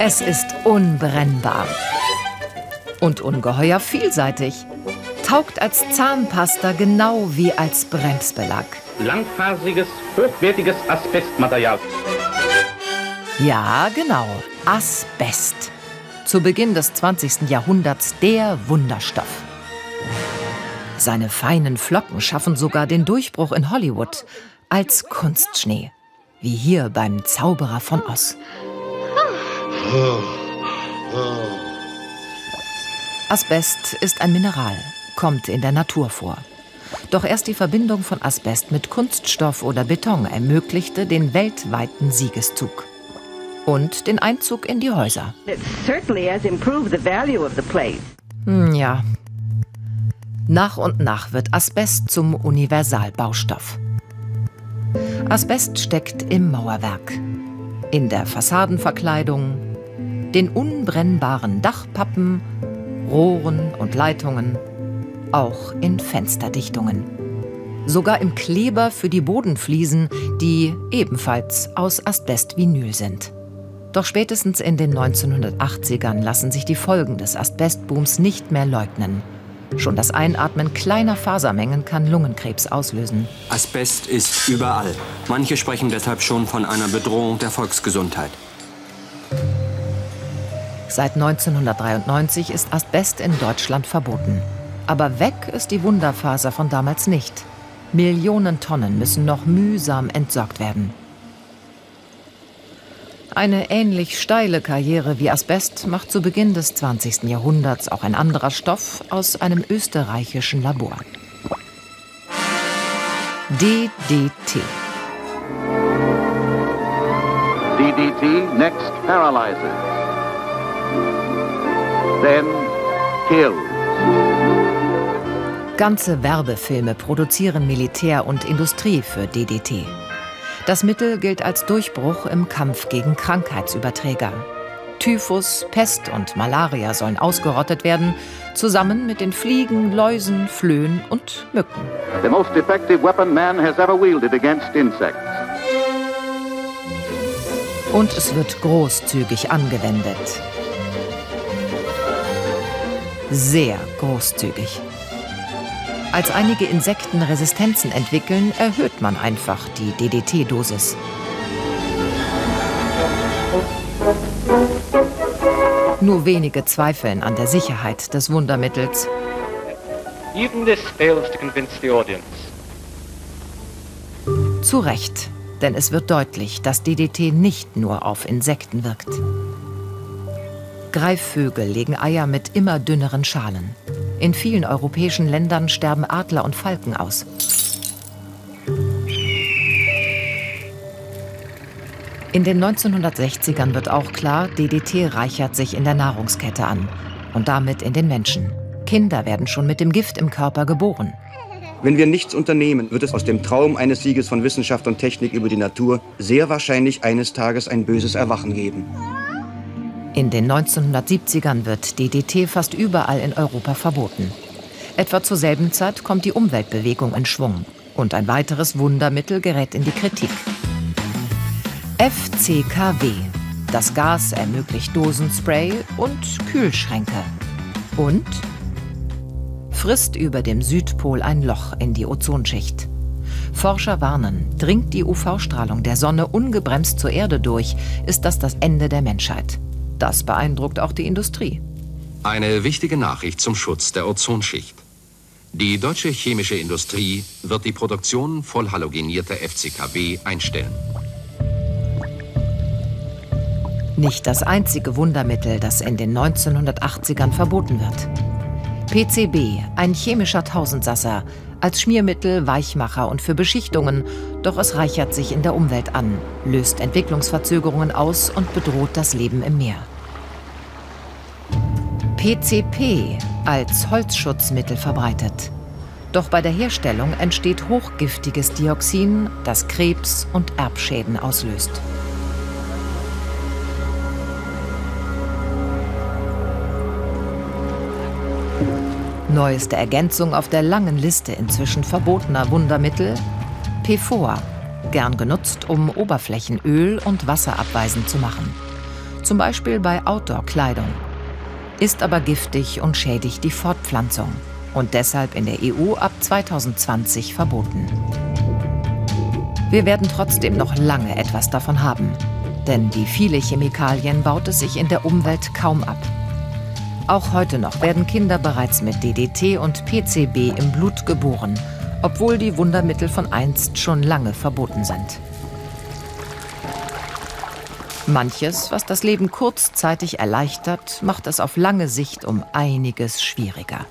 Es ist unbrennbar und ungeheuer vielseitig. Taugt als Zahnpasta genau wie als Bremsbelag. Langfaseriges, hochwertiges Asbestmaterial. Ja, genau. Asbest. Zu Beginn des 20. Jahrhunderts der Wunderstoff. Seine feinen Flocken schaffen sogar den Durchbruch in Hollywood als Kunstschnee. Wie hier beim Zauberer von Oz. Asbest ist ein Mineral, kommt in der Natur vor. Doch erst die Verbindung von Asbest mit Kunststoff oder Beton ermöglichte den weltweiten Siegeszug. Und den Einzug in die Häuser. Hm, ja. Nach und nach wird Asbest zum Universalbaustoff. Asbest steckt im Mauerwerk, in der Fassadenverkleidung, den unbrennbaren Dachpappen, Rohren und Leitungen, auch in Fensterdichtungen. Sogar im Kleber für die Bodenfliesen, die ebenfalls aus Asbestvinyl sind. Doch spätestens in den 1980ern lassen sich die Folgen des Asbestbooms nicht mehr leugnen. Schon das Einatmen kleiner Fasermengen kann Lungenkrebs auslösen. Asbest ist überall. Manche sprechen deshalb schon von einer Bedrohung der Volksgesundheit. Seit 1993 ist Asbest in Deutschland verboten. Aber weg ist die Wunderfaser von damals nicht. Millionen Tonnen müssen noch mühsam entsorgt werden. Eine ähnlich steile Karriere wie Asbest macht zu Beginn des 20. Jahrhunderts auch ein anderer Stoff aus einem österreichischen Labor. DDT. DDT next paralyzes. Then kills. Ganze Werbefilme produzieren Militär und Industrie für DDT. Das Mittel gilt als Durchbruch im Kampf gegen Krankheitsüberträger. Typhus, Pest und Malaria sollen ausgerottet werden, zusammen mit den Fliegen, Läusen, Flöhen und Mücken. The most effective weapon man has ever wielded against insects. Und es wird großzügig angewendet. Sehr großzügig. Als einige Insekten Resistenzen entwickeln, erhöht man einfach die DDT-Dosis. Nur wenige zweifeln an der Sicherheit des Wundermittels. Zu Recht, denn es wird deutlich, dass DDT nicht nur auf Insekten wirkt. Greifvögel legen Eier mit immer dünneren Schalen. In vielen europäischen Ländern sterben Adler und Falken aus. In den 1960ern wird auch klar, DDT reichert sich in der Nahrungskette an und damit in den Menschen. Kinder werden schon mit dem Gift im Körper geboren. Wenn wir nichts unternehmen, wird es aus dem Traum eines Sieges von Wissenschaft und Technik über die Natur sehr wahrscheinlich eines Tages ein böses Erwachen geben. In den 1970ern wird DDT fast überall in Europa verboten. Etwa zur selben Zeit kommt die Umweltbewegung in Schwung. Und ein weiteres Wundermittel gerät in die Kritik. FCKW. Das Gas ermöglicht Dosenspray und Kühlschränke. Und frisst über dem Südpol ein Loch in die Ozonschicht. Forscher warnen, dringt die UV-Strahlung der Sonne ungebremst zur Erde durch, ist das das Ende der Menschheit. Das beeindruckt auch die Industrie. Eine wichtige Nachricht zum Schutz der Ozonschicht. Die deutsche chemische Industrie wird die Produktion voll halogenierter FCKW einstellen. Nicht das einzige Wundermittel, das in den 1980ern verboten wird. PCB, ein chemischer Tausendsasser, als Schmiermittel, Weichmacher und für Beschichtungen, doch es reichert sich in der Umwelt an, löst Entwicklungsverzögerungen aus und bedroht das Leben im Meer. PCP als Holzschutzmittel verbreitet. Doch bei der Herstellung entsteht hochgiftiges Dioxin, das Krebs und Erbschäden auslöst. Neueste Ergänzung auf der langen Liste inzwischen verbotener Wundermittel PFOA, gern genutzt, um Oberflächen öl- und wasserabweisend zu machen. zum Beispiel bei Outdoor-Kleidung, ist aber giftig und schädigt die Fortpflanzung und deshalb in der EU ab 2020 verboten. Wir werden trotzdem noch lange etwas davon haben, denn die viele Chemikalien baut es sich in der Umwelt kaum ab. Auch heute noch werden Kinder bereits mit DDT und PCB im Blut geboren, obwohl die Wundermittel von einst schon lange verboten sind. Manches, was das Leben kurzzeitig erleichtert, macht es auf lange Sicht um einiges schwieriger.